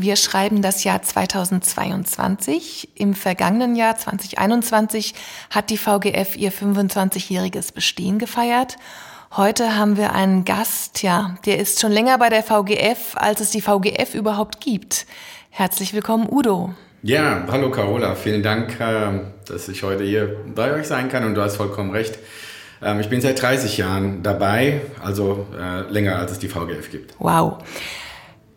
Wir schreiben das Jahr 2022. Im vergangenen Jahr 2021 hat die VGF ihr 25-jähriges Bestehen gefeiert. Heute haben wir einen Gast, ja, der ist schon länger bei der VGF, als es die VGF überhaupt gibt. Herzlich willkommen, Udo. Ja, hallo Carola, vielen Dank, äh, dass ich heute hier bei euch sein kann und du hast vollkommen recht. Ähm, ich bin seit 30 Jahren dabei, also äh, länger als es die VGF gibt. Wow.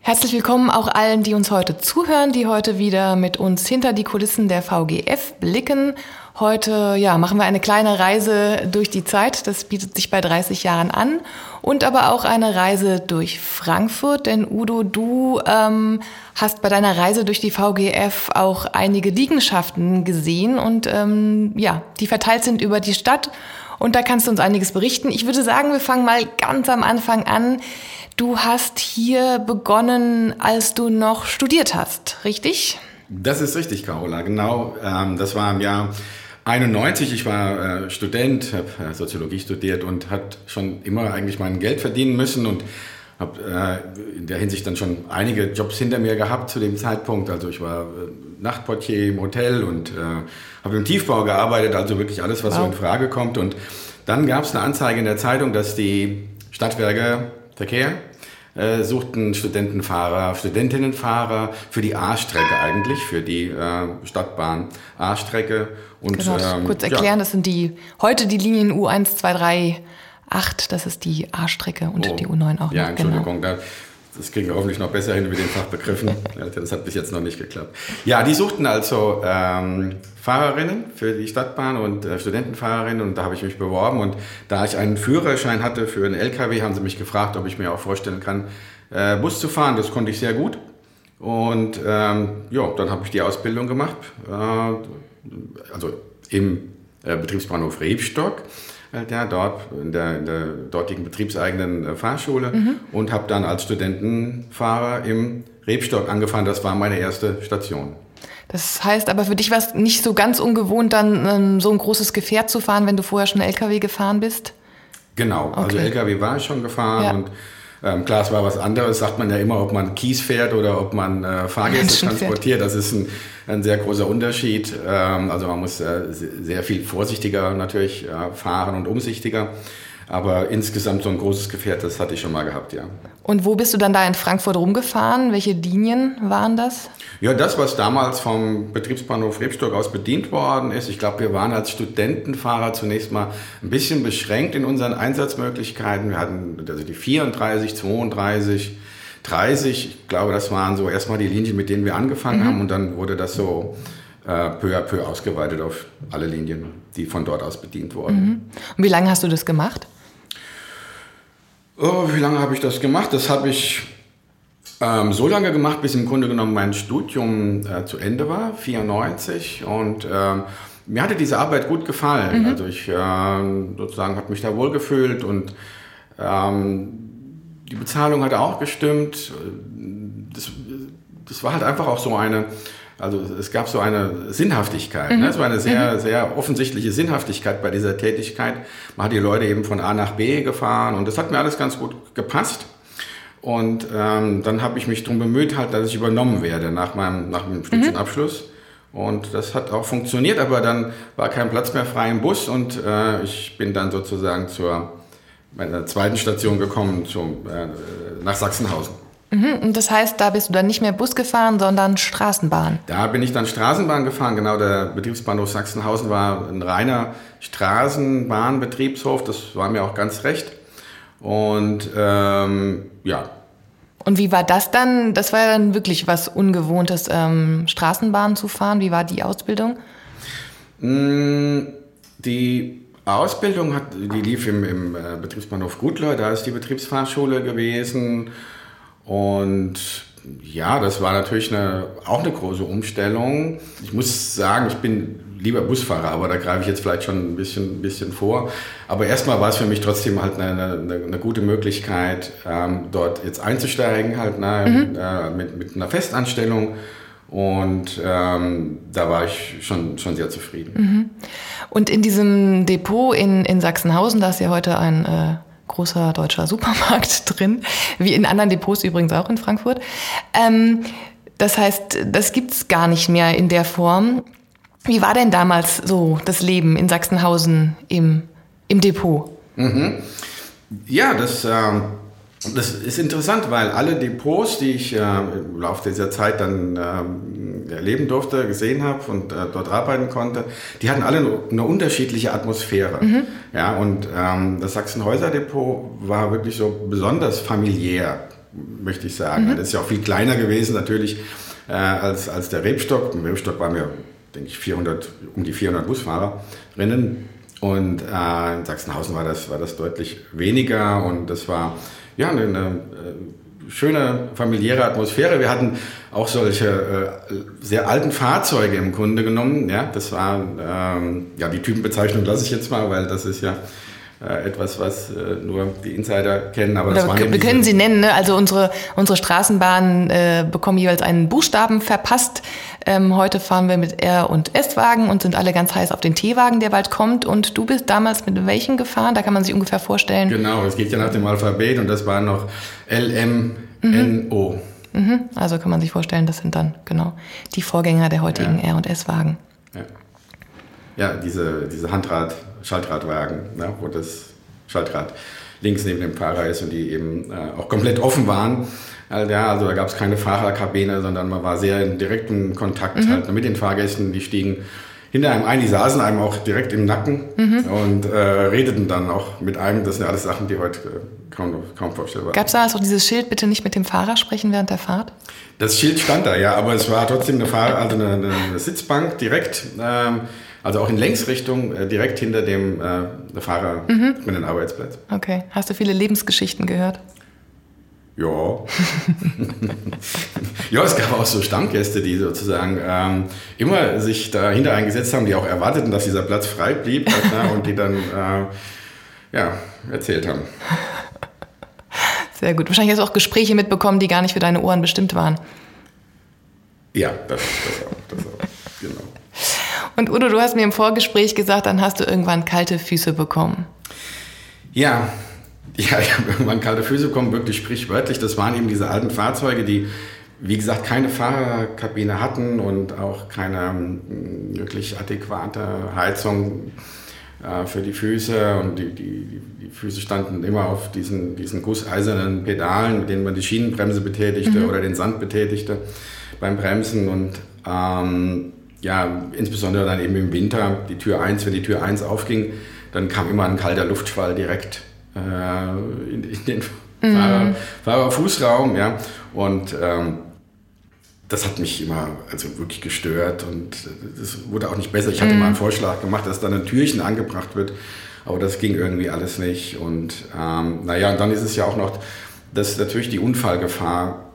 Herzlich willkommen auch allen, die uns heute zuhören, die heute wieder mit uns hinter die Kulissen der VGF blicken. Heute ja, machen wir eine kleine Reise durch die Zeit, das bietet sich bei 30 Jahren an. Und aber auch eine Reise durch Frankfurt, denn Udo, du ähm, hast bei deiner Reise durch die VGF auch einige Liegenschaften gesehen und ähm, ja, die verteilt sind über die Stadt. Und da kannst du uns einiges berichten. Ich würde sagen, wir fangen mal ganz am Anfang an. Du hast hier begonnen, als du noch studiert hast, richtig? Das ist richtig, Carola, genau. Ähm, das war im Jahr 91. Ich war äh, Student, habe äh, Soziologie studiert und hat schon immer eigentlich mein Geld verdienen müssen und habe äh, in der Hinsicht dann schon einige Jobs hinter mir gehabt zu dem Zeitpunkt. Also ich war Nachtportier im Hotel und habe im Tiefbau gearbeitet, also wirklich alles, was wow. so in Frage kommt. Und dann gab es eine Anzeige in der Zeitung, dass die Stadtwerke Verkehr äh, suchten Studentenfahrer, Studentinnenfahrer für die A-Strecke eigentlich, für die äh, Stadtbahn A-Strecke. Und genau, ähm, kurz erklären, ja. das sind die heute die Linien U1, 2, 3, 8, das ist die A-Strecke und oh, die U9 auch. Ja, noch. Genau. Entschuldigung, genau. Das kriegen wir hoffentlich noch besser hin mit den Fachbegriffen. das hat bis jetzt noch nicht geklappt. Ja, die suchten also ähm, Fahrerinnen für die Stadtbahn und äh, Studentenfahrerinnen und da habe ich mich beworben und da ich einen Führerschein hatte für einen LKW, haben sie mich gefragt, ob ich mir auch vorstellen kann, äh, Bus zu fahren. Das konnte ich sehr gut. Und ähm, ja, dann habe ich die Ausbildung gemacht, äh, also im äh, Betriebsbahnhof Rebstock ja, dort in der, in der dortigen betriebseigenen äh, Fahrschule mhm. und habe dann als Studentenfahrer im Rebstock angefangen. Das war meine erste Station. Das heißt aber für dich war es nicht so ganz ungewohnt, dann ähm, so ein großes Gefährt zu fahren, wenn du vorher schon LKW gefahren bist? Genau, also okay. also LKW war ich schon gefahren ja. und ähm, klar, es war was anderes, sagt man ja immer, ob man Kies fährt oder ob man äh, Fahrgäste transportiert. Das ist ein, ein sehr großer Unterschied. Ähm, also man muss äh, sehr viel vorsichtiger natürlich äh, fahren und umsichtiger. Aber insgesamt so ein großes Gefährt, das hatte ich schon mal gehabt, ja. Und wo bist du dann da in Frankfurt rumgefahren? Welche Linien waren das? Ja, das, was damals vom Betriebsbahnhof Rebstock aus bedient worden ist. Ich glaube, wir waren als Studentenfahrer zunächst mal ein bisschen beschränkt in unseren Einsatzmöglichkeiten. Wir hatten also die 34, 32, 30. Ich glaube, das waren so erstmal die Linien, mit denen wir angefangen mhm. haben. Und dann wurde das so äh, peu à peu ausgeweitet auf alle Linien, die von dort aus bedient wurden. Mhm. Und wie lange hast du das gemacht? Oh, wie lange habe ich das gemacht? Das habe ich ähm, so lange gemacht, bis im Grunde genommen mein Studium äh, zu Ende war, 94. Und ähm, mir hatte diese Arbeit gut gefallen. Mhm. Also ich äh, sozusagen habe mich da wohlgefühlt und ähm, die Bezahlung hat auch gestimmt. Das, das war halt einfach auch so eine also es gab so eine Sinnhaftigkeit. Ne? Mhm. Ne? Es war eine sehr, mhm. sehr offensichtliche Sinnhaftigkeit bei dieser Tätigkeit. Man hat die Leute eben von A nach B gefahren und das hat mir alles ganz gut gepasst. Und ähm, dann habe ich mich darum bemüht, halt, dass ich übernommen werde nach meinem, nach meinem Studienabschluss. Mhm. Und das hat auch funktioniert, aber dann war kein Platz mehr frei im Bus und äh, ich bin dann sozusagen zur meiner zweiten Station gekommen, zum, äh, nach Sachsenhausen. Mhm, und das heißt, da bist du dann nicht mehr Bus gefahren, sondern Straßenbahn? Da bin ich dann Straßenbahn gefahren. Genau, der Betriebsbahnhof Sachsenhausen war ein reiner Straßenbahnbetriebshof. Das war mir auch ganz recht. Und ähm, ja. Und wie war das dann? Das war ja dann wirklich was Ungewohntes, ähm, Straßenbahn zu fahren. Wie war die Ausbildung? Mm, die Ausbildung hat, die lief im, im äh, Betriebsbahnhof Gutler. Da ist die Betriebsfahrschule gewesen. Und ja, das war natürlich eine, auch eine große Umstellung. Ich muss sagen, ich bin lieber Busfahrer, aber da greife ich jetzt vielleicht schon ein bisschen, ein bisschen vor. Aber erstmal war es für mich trotzdem halt eine, eine, eine gute Möglichkeit, ähm, dort jetzt einzusteigen, halt ne, mhm. äh, mit, mit einer Festanstellung. Und ähm, da war ich schon, schon sehr zufrieden. Mhm. Und in diesem Depot in, in Sachsenhausen, da ist ja heute ein äh, großer deutscher Supermarkt drin, wie in anderen Depots übrigens auch in Frankfurt. Ähm, Das heißt, das gibt's gar nicht mehr in der Form. Wie war denn damals so das Leben in Sachsenhausen im, im Depot? Mhm. Ja, das, äh, das ist interessant, weil alle Depots, die ich äh, im Laufe dieser Zeit dann äh, erleben durfte, gesehen habe und äh, dort arbeiten konnte, die hatten alle eine unterschiedliche Atmosphäre. Mhm. Ja, und ähm, das Sachsenhäuser Depot war wirklich so besonders familiär, möchte ich sagen. Mhm. Das ist ja auch viel kleiner gewesen natürlich äh, als, als der Rebstock. Im Rebstock waren wir, denke ich, 400, um die 400 Busfahrerinnen. Und äh, in Sachsenhausen war das, war das deutlich weniger und das war ja eine, eine äh, schöne familiäre Atmosphäre. Wir hatten auch solche äh, sehr alten Fahrzeuge im Grunde genommen. Ja, das war ähm, ja die Typenbezeichnung lasse ich jetzt mal, weil das ist ja etwas, was äh, nur die Insider kennen. Aber das waren wir können sie nennen. Ne? Also unsere, unsere Straßenbahnen äh, bekommen jeweils einen Buchstaben verpasst. Ähm, heute fahren wir mit R- und S-Wagen und sind alle ganz heiß auf den T-Wagen, der bald kommt. Und du bist damals mit welchen gefahren? Da kann man sich ungefähr vorstellen. Genau, es geht ja nach dem Alphabet und das waren noch L, M, N, O. Mhm. Also kann man sich vorstellen, das sind dann genau die Vorgänger der heutigen ja. R- und S-Wagen. Ja. ja, diese, diese Handrad- Schaltradwagen, ne, wo das Schaltrad links neben dem Fahrer ist und die eben äh, auch komplett offen waren. Also, ja, also da gab es keine Fahrerkabine, sondern man war sehr in direktem Kontakt mhm. halt mit den Fahrgästen. Die stiegen hinter einem ein, die saßen einem auch direkt im Nacken mhm. und äh, redeten dann auch mit einem. Das sind alles Sachen, die heute äh, kaum, kaum vorstellbar Gab es da also dieses Schild, bitte nicht mit dem Fahrer sprechen während der Fahrt? Das Schild stand da, ja, aber es war trotzdem eine, Fahr also eine, eine Sitzbank direkt. Ähm, also auch in Längsrichtung, äh, direkt hinter dem äh, Fahrer mhm. mit dem Arbeitsplatz. Okay. Hast du viele Lebensgeschichten gehört? Ja. ja, es gab auch so Stammgäste, die sozusagen ähm, immer sich dahinter eingesetzt haben, die auch erwarteten, dass dieser Platz frei blieb ne, und die dann äh, ja, erzählt haben. Sehr gut. Wahrscheinlich hast du auch Gespräche mitbekommen, die gar nicht für deine Ohren bestimmt waren. Ja, das, auch. Das auch. Und Udo, du hast mir im Vorgespräch gesagt, dann hast du irgendwann kalte Füße bekommen. Ja, ja, ich habe irgendwann kalte Füße bekommen, wirklich sprichwörtlich. Das waren eben diese alten Fahrzeuge, die, wie gesagt, keine Fahrerkabine hatten und auch keine hm, wirklich adäquate Heizung äh, für die Füße. Und die, die, die Füße standen immer auf diesen, diesen gusseisernen Pedalen, mit denen man die Schienenbremse betätigte mhm. oder den Sand betätigte beim Bremsen. Und ähm, ja, insbesondere dann eben im Winter, die Tür 1, wenn die Tür 1 aufging, dann kam immer ein kalter Luftschwall direkt äh, in, in, den mhm. Fahrer, Fahrerfußraum, ja, und ähm, das hat mich immer also wirklich gestört und das wurde auch nicht besser. Ich hatte mhm. mal einen Vorschlag gemacht, dass dann ein Türchen angebracht wird, aber das ging irgendwie alles nicht und ähm, naja, und dann ist es ja auch noch, dass natürlich die Unfallgefahr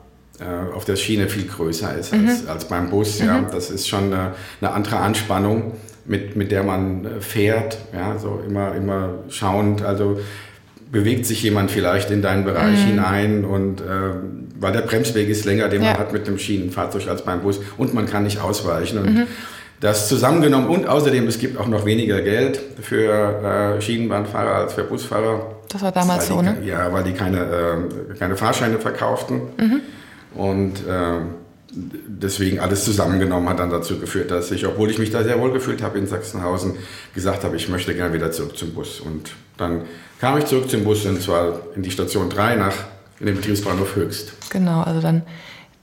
auf der Schiene viel größer ist als, mhm. als beim Bus. Ja. Mhm. Das ist schon eine, eine, andere Anspannung, mit, mit der man äh, fährt. Ja. So immer, immer schauend. Also bewegt sich jemand vielleicht in deinen Bereich mhm. hinein und äh, weil der Bremsweg ist länger, den ja. man hat mit dem Schienenfahrzeug als beim Bus und man kann nicht ausweichen. Und mhm. das zusammengenommen und außerdem es gibt auch noch weniger Geld für äh, Schienenbahnfahrer als für Busfahrer. Das war damals so, ne? Ja, weil die keine, äh, keine Fahrscheine verkauften. Mhm. Und äh, deswegen alles zusammengenommen hat dann dazu geführt, dass ich, obwohl ich mich da sehr wohl gefühlt habe in Sachsenhausen, gesagt habe, ich möchte gerne wieder zurück zum Bus. Und dann kam ich zurück zum Bus und zwar in die Station 3 nach in den Betriebsbahnhof Höchst. Genau, also dann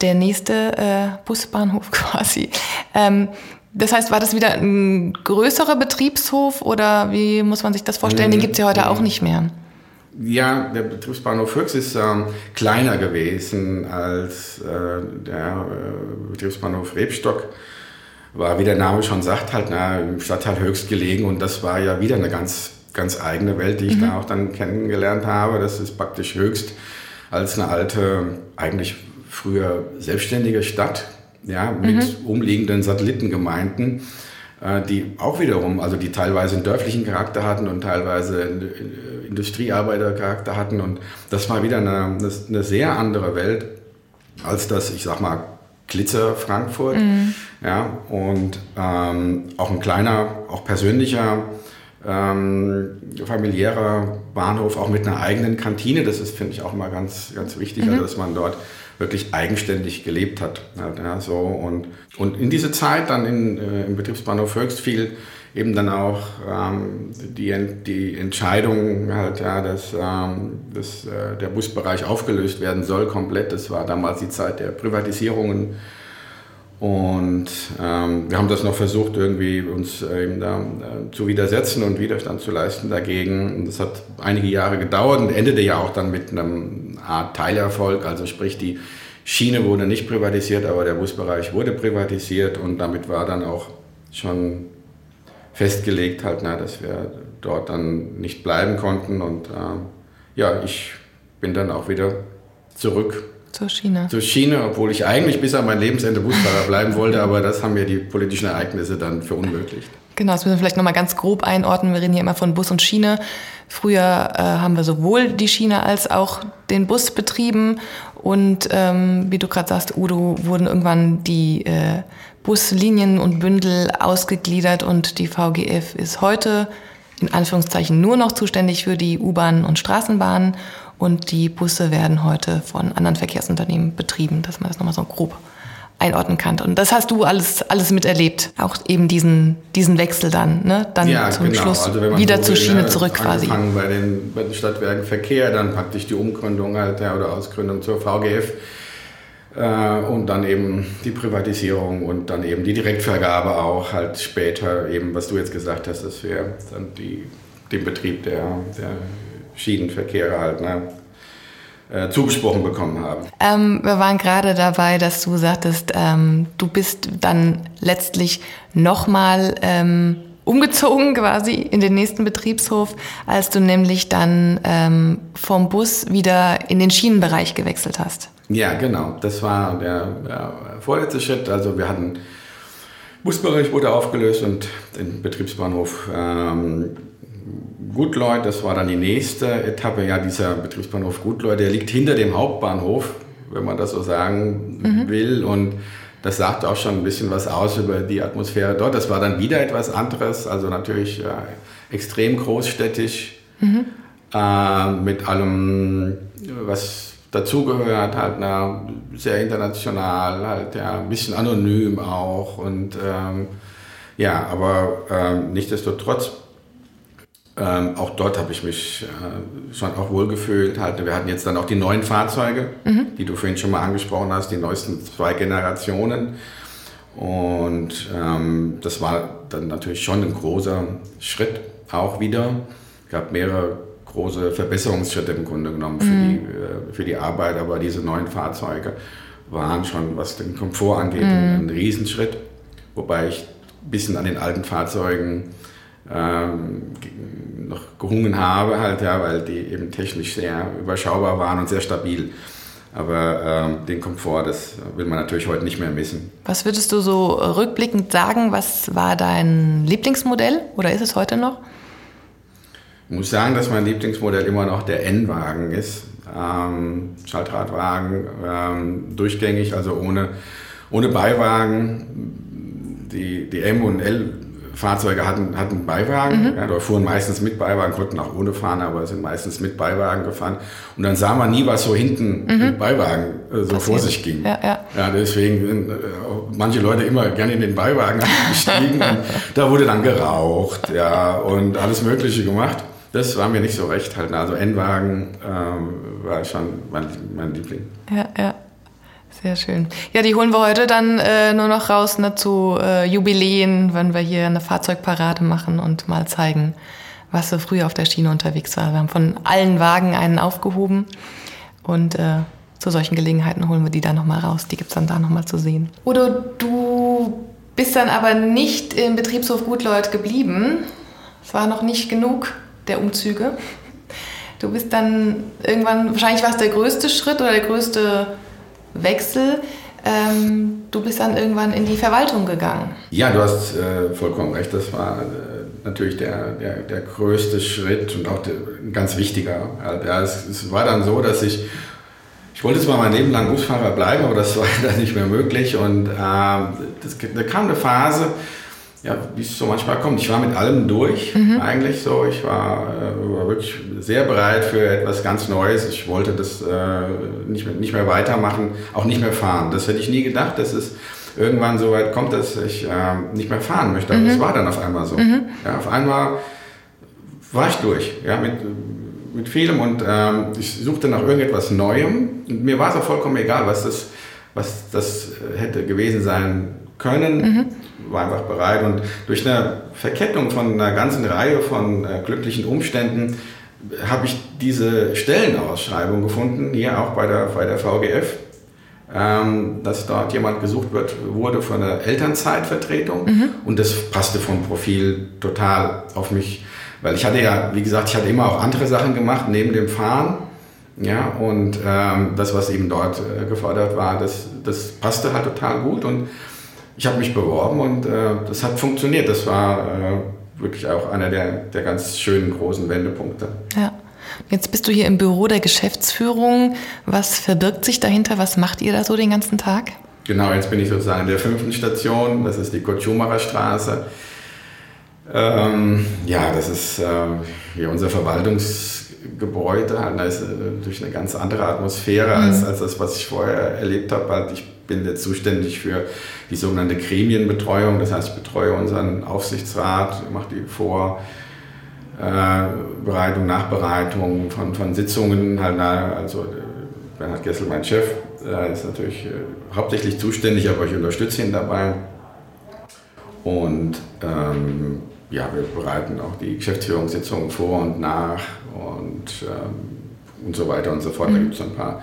der nächste äh, Busbahnhof quasi. Ähm, das heißt, war das wieder ein größerer Betriebshof oder wie muss man sich das vorstellen? Den gibt es ja heute auch nicht mehr. Ja, der Betriebsbahnhof Höchst ist ähm, kleiner gewesen als äh, der äh, Betriebsbahnhof Rebstock. War, wie der Name schon sagt, halt na, im Stadtteil Höchst gelegen und das war ja wieder eine ganz, ganz eigene Welt, die ich mhm. da auch dann kennengelernt habe. Das ist praktisch Höchst als eine alte, eigentlich früher selbstständige Stadt, ja, mit mhm. umliegenden Satellitengemeinden die auch wiederum, also die teilweise einen dörflichen Charakter hatten und teilweise einen Industriearbeitercharakter hatten. Und das war wieder eine, eine sehr andere Welt als das, ich sag mal, Glitzer Frankfurt. Mhm. Ja, und ähm, auch ein kleiner, auch persönlicher ähm, familiärer Bahnhof, auch mit einer eigenen Kantine. Das ist, finde ich, auch mal ganz, ganz wichtig, mhm. also, dass man dort wirklich eigenständig gelebt hat. Ja, so. und, und in diese Zeit dann in, äh, im Betriebsbahnhof Höchst fiel eben dann auch ähm, die, die Entscheidung, halt, ja, dass, ähm, dass äh, der Busbereich aufgelöst werden soll komplett. Das war damals die Zeit der Privatisierungen und ähm, wir haben das noch versucht, irgendwie uns äh, eben da äh, zu widersetzen und Widerstand zu leisten dagegen. Und das hat einige Jahre gedauert und endete ja auch dann mit einem Art Teilerfolg. Also sprich, die Schiene wurde nicht privatisiert, aber der Busbereich wurde privatisiert und damit war dann auch schon festgelegt, halt, na, dass wir dort dann nicht bleiben konnten. Und äh, ja, ich bin dann auch wieder zurück zur Schiene. Zur Schiene, obwohl ich eigentlich bis an mein Lebensende Busfahrer bleiben wollte, aber das haben mir die politischen Ereignisse dann verunmöglicht. Genau, das müssen wir vielleicht nochmal ganz grob einordnen. Wir reden hier immer von Bus und Schiene. Früher äh, haben wir sowohl die Schiene als auch den Bus betrieben. Und ähm, wie du gerade sagst, Udo, wurden irgendwann die äh, Buslinien und Bündel ausgegliedert und die VGF ist heute in Anführungszeichen nur noch zuständig für die U-Bahnen und Straßenbahnen und die Busse werden heute von anderen Verkehrsunternehmen betrieben, dass man das nochmal so grob einordnen kann. Und das hast du alles, alles miterlebt. Auch eben diesen, diesen Wechsel dann, ne? Dann ja, zum genau. Schluss also wieder so zur Schiene ne, zurück quasi. Bei den, bei den Stadtwerken Verkehr, dann praktisch die Umgründung halt, ja, oder Ausgründung zur VGF. Äh, und dann eben die Privatisierung und dann eben die Direktvergabe auch halt später eben, was du jetzt gesagt hast, dass wir dann die, den Betrieb der, der Schienenverkehre halt ne, äh, zugesprochen bekommen haben. Ähm, wir waren gerade dabei, dass du sagtest, ähm, du bist dann letztlich nochmal ähm, umgezogen quasi in den nächsten Betriebshof, als du nämlich dann ähm, vom Bus wieder in den Schienenbereich gewechselt hast. Ja, genau. Das war der, der vorletzte Schritt. Also wir hatten Busbereich wurde aufgelöst und den Betriebsbahnhof ähm, Gutleut, das war dann die nächste Etappe. Ja, dieser Betriebsbahnhof Gutleut, der liegt hinter dem Hauptbahnhof, wenn man das so sagen mhm. will. Und das sagt auch schon ein bisschen was aus über die Atmosphäre dort. Das war dann wieder etwas anderes, also natürlich äh, extrem großstädtisch, mhm. äh, mit allem, was dazugehört, halt na, sehr international, halt ja, ein bisschen anonym auch. Und ähm, ja, aber ähm, nichtsdestotrotz ähm, auch dort habe ich mich äh, schon auch wohlgefühlt. Halt, wir hatten jetzt dann auch die neuen Fahrzeuge, mhm. die du vorhin schon mal angesprochen hast, die neuesten zwei Generationen. Und ähm, das war dann natürlich schon ein großer Schritt auch wieder. Es gab mehrere große Verbesserungsschritte im Grunde genommen für, mhm. die, äh, für die Arbeit, aber diese neuen Fahrzeuge waren schon, was den Komfort angeht, mhm. ein, ein Riesenschritt. Wobei ich ein bisschen an den alten Fahrzeugen ähm, noch gehungen habe, halt, ja, weil die eben technisch sehr überschaubar waren und sehr stabil. Aber ähm, den Komfort, das will man natürlich heute nicht mehr missen. Was würdest du so rückblickend sagen, was war dein Lieblingsmodell oder ist es heute noch? Ich muss sagen, dass mein Lieblingsmodell immer noch der N-Wagen ist. Ähm, Schaltradwagen, ähm, durchgängig, also ohne, ohne Beiwagen. Die, die M und L Fahrzeuge hatten, hatten Beiwagen, mhm. ja, oder fuhren meistens mit Beiwagen, konnten auch ohne fahren, aber sind meistens mit Beiwagen gefahren. Und dann sah man nie, was so hinten mhm. im Beiwagen äh, so Passiert. vor sich ging. Ja, ja. ja deswegen sind äh, manche Leute immer gerne in den Beiwagen gestiegen und da wurde dann geraucht, ja, und alles Mögliche gemacht. Das war mir nicht so recht halt. Also N-Wagen ähm, war schon mein, mein Liebling. Ja, ja. Sehr schön. Ja, die holen wir heute dann äh, nur noch raus ne, zu äh, Jubiläen, wenn wir hier eine Fahrzeugparade machen und mal zeigen, was so früher auf der Schiene unterwegs war. Wir haben von allen Wagen einen aufgehoben und äh, zu solchen Gelegenheiten holen wir die dann nochmal raus. Die gibt es dann da nochmal zu sehen. Udo, du bist dann aber nicht im Betriebshof Gutleut geblieben. Es war noch nicht genug der Umzüge. Du bist dann irgendwann, wahrscheinlich war es der größte Schritt oder der größte Wechsel. Ähm, du bist dann irgendwann in die Verwaltung gegangen. Ja, du hast äh, vollkommen recht. Das war äh, natürlich der, der, der größte Schritt und auch der, ein ganz wichtiger. Ja, es, es, war dann so, dass ich, ich wollte zwar mein Leben lang Busfahrer bleiben, aber das war dann nicht mehr möglich. Und äh, das, da kam eine Phase, ja, wie es so manchmal kommt. Ich war mit allem durch, mhm. eigentlich so. Ich war, äh, war, wirklich sehr bereit für etwas ganz Neues. Ich wollte das äh, nicht, mehr, nicht mehr weitermachen, auch nicht mehr fahren. Das hätte ich nie gedacht, dass es irgendwann so weit kommt, dass ich äh, nicht mehr fahren möchte. Aber mhm. es war dann auf einmal so. Mhm. Ja, auf einmal war ich durch ja, mit, mit vielem und ähm, ich suchte nach irgendetwas Neuem. Und mir war es auch vollkommen egal, was das, was das hätte gewesen sein können. Mhm war einfach bereit und durch eine Verkettung von einer ganzen Reihe von äh, glücklichen Umständen habe ich diese Stellenausschreibung gefunden, hier auch bei der, bei der VGF, ähm, dass dort jemand gesucht wird, wurde für eine Elternzeitvertretung mhm. und das passte vom Profil total auf mich, weil ich hatte ja, wie gesagt, ich hatte immer auch andere Sachen gemacht neben dem Fahren. Ja, und ähm, das, was eben dort äh, gefordert war, das, das passte halt total gut und ich habe mich beworben und äh, das hat funktioniert. Das war äh, wirklich auch einer der, der ganz schönen großen Wendepunkte. Ja. Jetzt bist du hier im Büro der Geschäftsführung. Was verbirgt sich dahinter? Was macht ihr da so den ganzen Tag? Genau, jetzt bin ich sozusagen in der fünften Station. Das ist die Kurt-Schumacher Straße. Ähm, ja, das ist äh, hier unser Verwaltungsgebäude. Da ist natürlich eine ganz andere Atmosphäre als, mhm. als das, was ich vorher erlebt habe. Halt ich bin jetzt zuständig für die sogenannte Gremienbetreuung. Das heißt, ich betreue unseren Aufsichtsrat, mache die Vorbereitung, Nachbereitung von, von Sitzungen. Halt, also äh, Bernhard Gessel, mein Chef, ist natürlich äh, hauptsächlich zuständig, aber ich unterstütze ihn dabei. Und ähm, ja, wir bereiten auch die Geschäftsführungssitzungen vor und nach und, ähm, und so weiter und so fort. Da mhm. gibt es ein paar,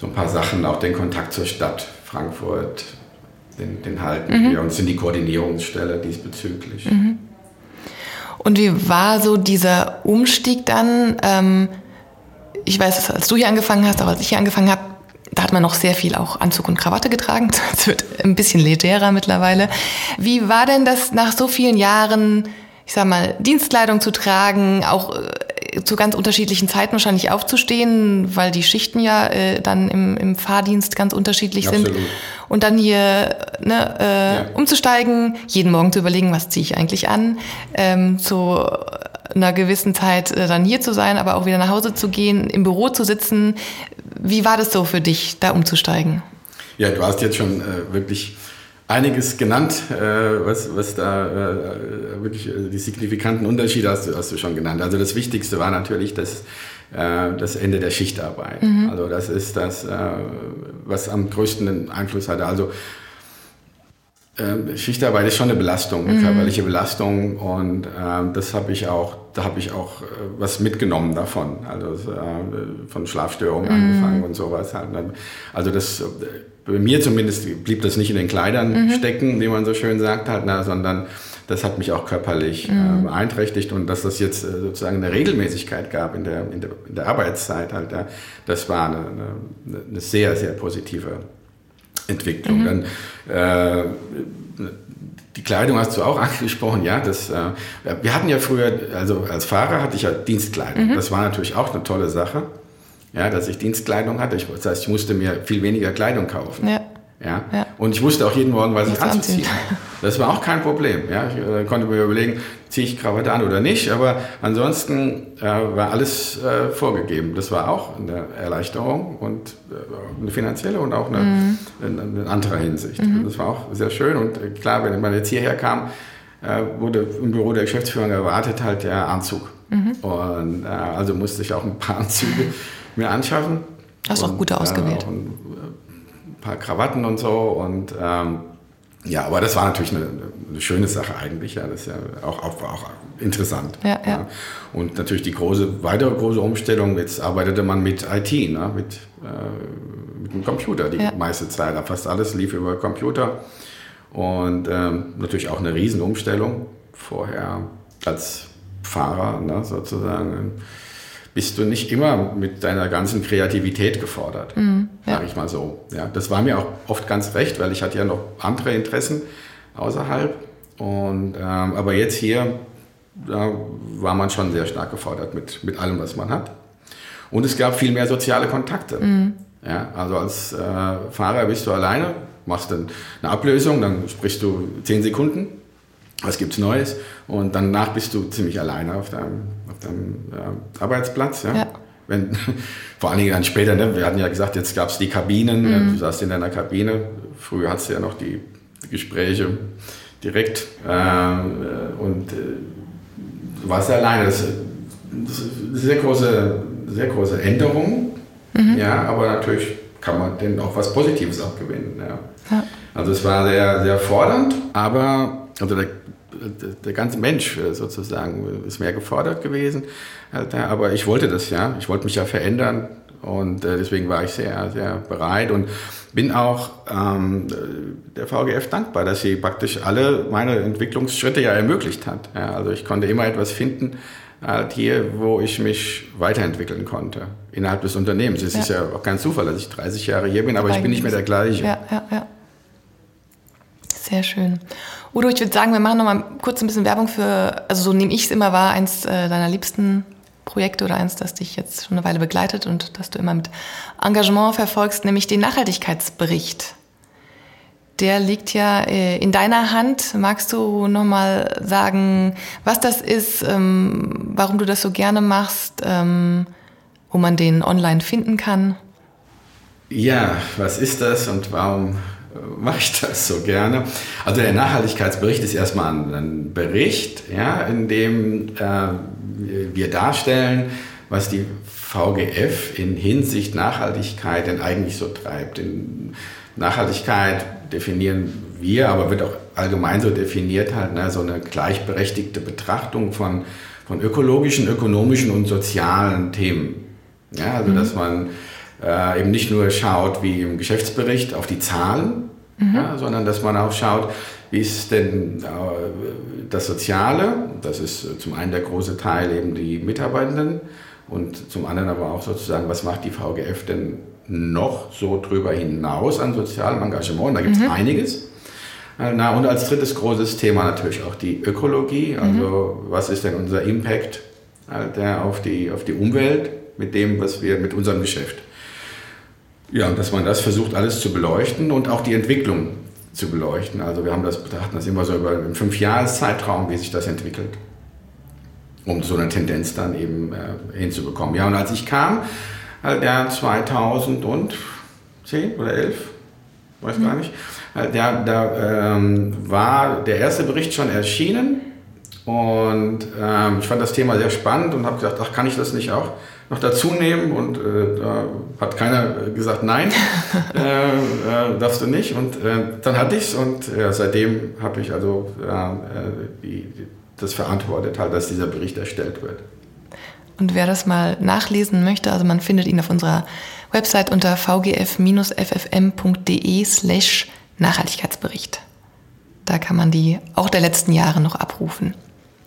so ein paar Sachen, auch den Kontakt zur Stadt Frankfurt, den, den halten mhm. wir und sind die Koordinierungsstelle diesbezüglich. Mhm. Und wie war so dieser Umstieg dann? Ähm, ich weiß, als du hier angefangen hast, auch als ich hier angefangen habe, da hat man noch sehr viel auch Anzug und Krawatte getragen. Es wird ein bisschen legerer mittlerweile. Wie war denn das nach so vielen Jahren, ich sag mal, Dienstkleidung zu tragen, auch äh, zu ganz unterschiedlichen Zeiten wahrscheinlich aufzustehen, weil die Schichten ja äh, dann im, im Fahrdienst ganz unterschiedlich Absolut. sind. Und dann hier ne, äh, ja. umzusteigen, jeden Morgen zu überlegen, was ziehe ich eigentlich an, ähm, zu einer gewissen Zeit äh, dann hier zu sein, aber auch wieder nach Hause zu gehen, im Büro zu sitzen. Wie war das so für dich, da umzusteigen? Ja, du hast jetzt schon äh, wirklich einiges genannt, äh, was, was da äh, wirklich äh, die signifikanten Unterschiede hast du, hast du schon genannt. Also das Wichtigste war natürlich das, äh, das Ende der Schichtarbeit. Mhm. Also das ist das, äh, was am größten Einfluss hatte. Also äh, Schichtarbeit ist schon eine Belastung, eine mhm. körperliche Belastung und äh, das habe ich auch, da habe ich auch was mitgenommen davon, also von Schlafstörungen mhm. angefangen und sowas halt. Also das bei mir zumindest blieb das nicht in den Kleidern mhm. stecken, wie man so schön sagt, halt, na, sondern das hat mich auch körperlich äh, mhm. äh, beeinträchtigt und dass das jetzt äh, sozusagen eine Regelmäßigkeit gab in der, in der, in der Arbeitszeit, halt, ja, das war eine, eine, eine, sehr, sehr positive Entwicklung. Mhm. Dann, äh, die Kleidung hast du auch angesprochen, ja. Das, äh, wir hatten ja früher, also als Fahrer hatte ich ja Dienstkleidung. Mhm. Das war natürlich auch eine tolle Sache ja, dass ich Dienstkleidung hatte. Ich, das heißt, ich musste mir viel weniger Kleidung kaufen. Ja. Ja? ja. Und ich wusste auch jeden Morgen, was, ich anzuziehen habe. Das war auch kein Problem. Ja? Ich äh, konnte mir überlegen, ziehe ich Krawatte an oder nicht. Aber ansonsten äh, war alles äh, vorgegeben. Das war auch eine Erleichterung und äh, eine finanzielle und auch eine, mhm. in, in anderer Hinsicht. Mhm. Das war auch sehr schön. Und äh, klar, wenn man jetzt hierher kam, äh, wurde im Büro der Geschäftsführung erwartet halt der Anzug. Mhm. Und also musste ich auch ein paar Anzüge mir anschaffen. Hast auch gute ausgewählt. Äh, ein paar Krawatten und so und ähm, ja, aber das war natürlich eine, eine, schöne Sache eigentlich. Ja, das ist ja auch, auch, auch interessant. Ja, ja. ja, Und natürlich die große, weitere große Umstellung, jetzt arbeitete man mit IT, ne, mit, äh, mit dem Computer die ja. meiste Zeit. Fast alles lief über Computer. Und ähm, natürlich auch eine Riesenumstellung. Vorher als Fahrer ne, sozusagen bist du nicht immer mit deiner ganzen Kreativität gefordert, mhm, ja. sage ich mal so. Ja, das war mir auch oft ganz recht, weil ich hatte ja noch andere Interessen außerhalb. Und, ähm, aber jetzt hier, da war man schon sehr stark gefordert mit, mit allem, was man hat. Und es gab viel mehr soziale Kontakte. Mhm. Ja, also als äh, Fahrer bist du alleine, machst dann eine Ablösung, dann sprichst du zehn Sekunden was gibt's Neues? Und danach bist du ziemlich alleine auf deinem, auf deinem äh, Arbeitsplatz. Ja? ja. Wenn, vor allen Dingen dann später, ne? wir hatten ja gesagt, jetzt gab es die Kabinen, mhm. du saßt in deiner Kabine. Früher hattest du ja noch die, Gespräche direkt äh, und äh, du warst ja alleine. Das, das ist eine sehr große, sehr große Änderung, mhm. ja, aber natürlich kann man denn auch was Positives abgewinnen. Ja. ja. Also es war sehr, sehr fordernd, aber also der, der ganze Mensch äh, sozusagen ist mehr gefordert gewesen. Aber ich wollte das ja. Ich wollte mich ja verändern und äh, deswegen war ich sehr, sehr bereit und bin auch ähm, der VGF dankbar, dass sie praktisch alle meine Entwicklungsschritte ja ermöglicht hat. Ja, also ich konnte immer etwas finden, halt hier, wo ich mich weiterentwickeln konnte innerhalb des Unternehmens. Es ja. ist ja auch kein Zufall, dass ich 30 Jahre hier bin, aber ich bin nicht mehr der gleiche. Ja, ja, ja. Sehr schön. Udo, ich würde sagen, wir machen noch mal kurz ein bisschen Werbung für, also so nehme ich es immer wahr, eins äh, deiner liebsten Projekte oder eins, das dich jetzt schon eine Weile begleitet und das du immer mit Engagement verfolgst, nämlich den Nachhaltigkeitsbericht. Der liegt ja äh, in deiner Hand. Magst du noch mal sagen, was das ist, ähm, warum du das so gerne machst, ähm, wo man den online finden kann? Ja, was ist das und warum mache ich das so gerne. Also der Nachhaltigkeitsbericht ist erstmal ein, Bericht, ja, in dem äh, wir darstellen, was die VGF in Hinsicht Nachhaltigkeit denn eigentlich so treibt. In Nachhaltigkeit definieren wir, aber wird auch allgemein so definiert, halt ne, so eine gleichberechtigte Betrachtung von, von ökologischen, ökonomischen und sozialen Themen. Ja, also mhm. dass man äh, eben nicht nur schaut, wie im Geschäftsbericht, auf die Zahlen, mhm. ja, sondern dass man auch schaut, wie ist denn äh, das Soziale, das ist zum einen der große Teil eben die Mitarbeitenden und zum anderen aber auch sozusagen, was macht die VGF denn noch so drüber hinaus an sozialem Engagement? Da gibt es mhm. einiges. Äh, na, und als drittes großes Thema natürlich auch die Ökologie. Also mhm. was ist denn unser Impact äh, auf, die, auf die Umwelt mit dem, was wir mit unserem Geschäft ja, und dass man das versucht, alles zu beleuchten und auch die Entwicklung zu beleuchten. Also wir haben das, betrachten das immer so über einen Fünfjahreszeitraum, wie sich das entwickelt, um so eine Tendenz dann eben äh, hinzubekommen. Ja, und als ich kam, halt ja 2010 oder 11, weiß mhm. gar nicht, halt, ja, da ähm, war der erste Bericht schon erschienen und ähm, ich fand das Thema sehr spannend und habe gesagt, ach, kann ich das nicht auch noch dazu nehmen? Und äh, da hat keiner gesagt, nein, äh, äh, darfst du nicht. Und äh, dann hatte ich es und seitdem habe ich also äh, die, das verantwortet, halt, dass dieser Bericht erstellt wird. Und wer das mal nachlesen möchte, also man findet ihn auf unserer Website unter vgf-ffm.de slash Nachhaltigkeitsbericht. Da kann man die auch der letzten Jahre noch abrufen.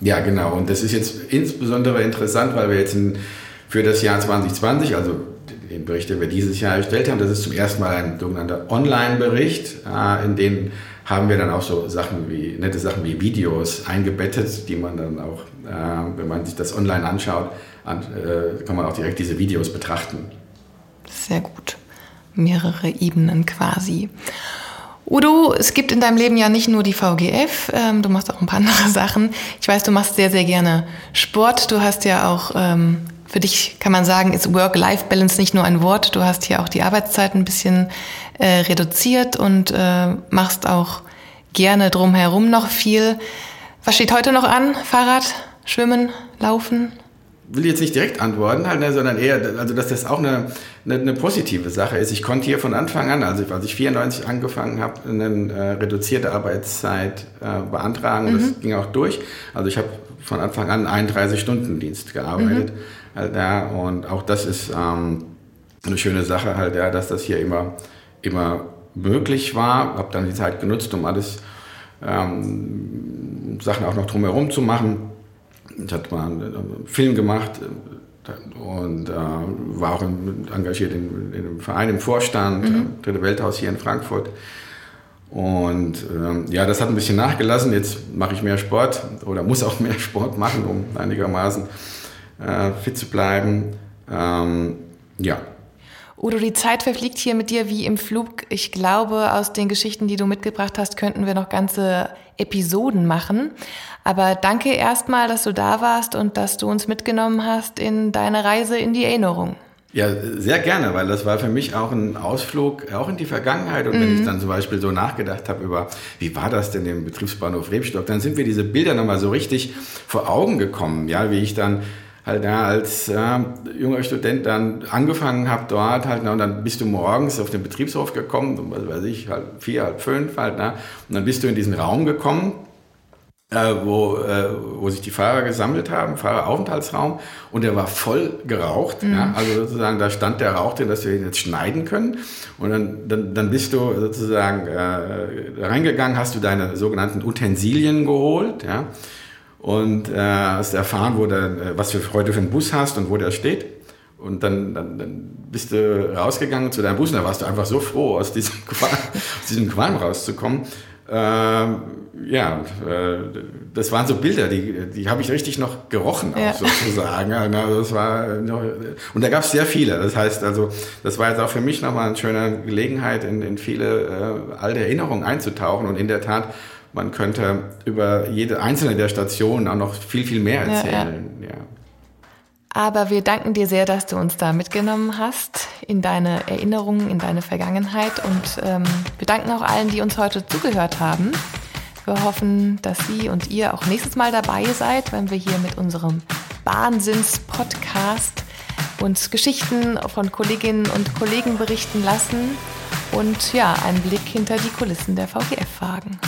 Ja, genau. Und das ist jetzt insbesondere interessant, weil wir jetzt in, für das Jahr 2020, also den Bericht, den wir dieses Jahr erstellt haben, das ist zum ersten Mal ein sogenannter Online-Bericht, äh, in den haben wir dann auch so Sachen wie, nette Sachen wie Videos eingebettet, die man dann auch, äh, wenn man sich das online anschaut, äh, kann man auch direkt diese Videos betrachten. Sehr gut. Mehrere Ebenen quasi. Udo, es gibt in deinem Leben ja nicht nur die VGF, ähm, du machst auch ein paar andere Sachen. Ich weiß, du machst sehr, sehr gerne Sport. Du hast ja auch, ähm, für dich kann man sagen, ist Work-Life-Balance nicht nur ein Wort. Du hast hier auch die Arbeitszeit ein bisschen äh, reduziert und äh, machst auch gerne drumherum noch viel. Was steht heute noch an? Fahrrad, Schwimmen, Laufen? will jetzt nicht direkt antworten, halt, ne, sondern eher, also dass das auch eine, eine, eine, positive Sache ist. Ich konnte hier von Anfang an, also als ich 94 angefangen habe, eine äh, reduzierte Arbeitszeit äh, beantragen. Mhm. Das ging auch durch. Also ich habe von Anfang an einen 30-Stunden-Dienst gearbeitet. Mhm. Halt, ja, und auch das ist ähm, eine schöne Sache, halt, ja, dass das hier immer, immer möglich war. Habe dann die Zeit genutzt, um alles ähm, Sachen auch noch drumherum zu machen ich hatte mal einen Film gemacht äh, und äh, war auch engagiert in, in, einem Verein im Vorstand, mhm. Äh, Dritte Welthaus hier in Frankfurt. Und ähm, ja, das hat ein bisschen nachgelassen. Jetzt mache ich mehr Sport oder muss auch mehr Sport machen, um einigermaßen äh, fit zu bleiben. Ähm, ja. Udo, die Zeit verfliegt hier mit dir wie im Flug. Ich glaube, aus den Geschichten, die du mitgebracht hast, könnten wir noch ganze Episoden machen. Aber danke erstmal, dass du da warst und dass du uns mitgenommen hast in deine Reise in die Erinnerung. Ja, sehr gerne, weil das war für mich auch ein Ausflug, auch in die Vergangenheit. Und mhm. wenn ich dann zum Beispiel so nachgedacht habe über, wie war das denn im Betriebsbahnhof Rebstock, dann sind mir diese Bilder nochmal so richtig vor Augen gekommen, ja, wie ich dann halt ja, als äh, junger Student dann angefangen habe dort halt, na, und dann bist du morgens auf den Betriebshof gekommen, was weiß ich, halt vier, halb fünf halt, na, und dann bist du in diesen Raum gekommen, äh, wo, äh, wo sich die Fahrer gesammelt haben, Fahreraufenthaltsraum, und der war voll geraucht. Mhm. Ja? Also sozusagen, da stand der Rauch drin, dass wir ihn jetzt schneiden können. Und dann, dann, dann bist du sozusagen äh, reingegangen, hast du deine sogenannten Utensilien geholt, ja, und äh, hast erfahren, wo der, äh, was du heute für einen Bus hast und wo der steht. Und dann, dann, dann bist du rausgegangen zu deinem Bus und da warst du einfach so froh, aus diesem Qualm, aus diesem Qualm rauszukommen. Ähm, ja, äh, das waren so Bilder, die, die habe ich richtig noch gerochen, ja. auch sozusagen. Also das war, und da gab es sehr viele. Das heißt also, das war jetzt auch für mich nochmal eine schöne Gelegenheit, in, in viele äh, alte Erinnerungen einzutauchen. Und in der Tat, man könnte über jede einzelne der Stationen auch noch viel, viel mehr erzählen. Ja, ja. Aber wir danken dir sehr, dass du uns da mitgenommen hast in deine Erinnerungen, in deine Vergangenheit. Und ähm, wir danken auch allen, die uns heute zugehört haben. Wir hoffen, dass Sie und ihr auch nächstes Mal dabei seid, wenn wir hier mit unserem Wahnsinns-Podcast uns Geschichten von Kolleginnen und Kollegen berichten lassen und ja, einen Blick hinter die Kulissen der VGF wagen.